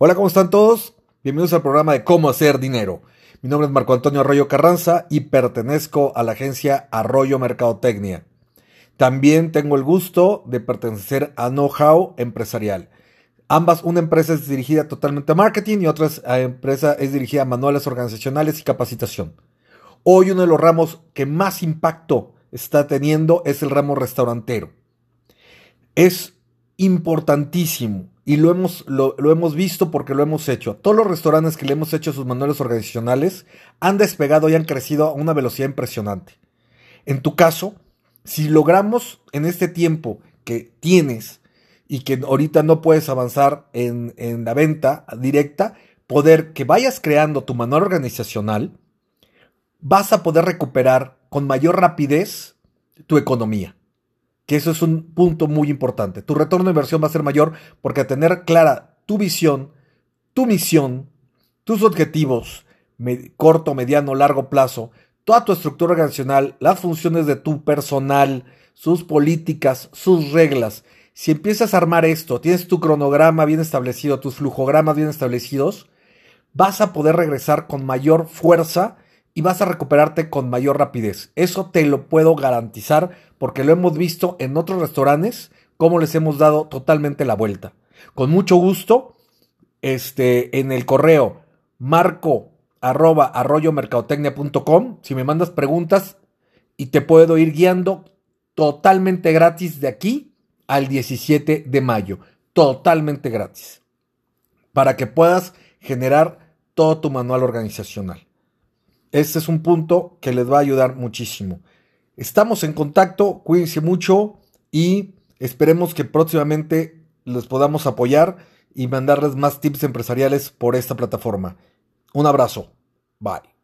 Hola, ¿cómo están todos? Bienvenidos al programa de Cómo hacer dinero. Mi nombre es Marco Antonio Arroyo Carranza y pertenezco a la agencia Arroyo Mercadotecnia. También tengo el gusto de pertenecer a Know-How Empresarial. Ambas, una empresa es dirigida totalmente a marketing y otra eh, empresa es dirigida a manuales organizacionales y capacitación. Hoy uno de los ramos que más impacto está teniendo es el ramo restaurantero. Es importantísimo y lo hemos, lo, hemos visto porque lo hemos hecho. Todos los restaurantes que le hemos hecho sus manuales organizacionales han despegado y han crecido a una velocidad impresionante. En tu caso, si logramos en este tiempo que tienes y que ahorita no puedes avanzar en, en la venta directa, poder que vayas creando tu manual organizacional, vas a poder recuperar con mayor rapidez tu economía que eso es un punto muy importante. Tu retorno de inversión va a ser mayor porque tener clara tu visión, tu misión, tus objetivos, corto, mediano, largo plazo, toda tu estructura organizacional, las funciones de tu personal, sus políticas, sus reglas. Si empiezas a armar esto, tienes tu cronograma bien establecido, tus flujogramas bien establecidos, vas a poder regresar con mayor fuerza y vas a recuperarte con mayor rapidez. Eso te lo puedo garantizar porque lo hemos visto en otros restaurantes cómo les hemos dado totalmente la vuelta. Con mucho gusto, este, en el correo marco arroba si me mandas preguntas y te puedo ir guiando totalmente gratis de aquí al 17 de mayo. Totalmente gratis. Para que puedas generar todo tu manual organizacional. Este es un punto que les va a ayudar muchísimo. Estamos en contacto, cuídense mucho y esperemos que próximamente les podamos apoyar y mandarles más tips empresariales por esta plataforma. Un abrazo. Bye.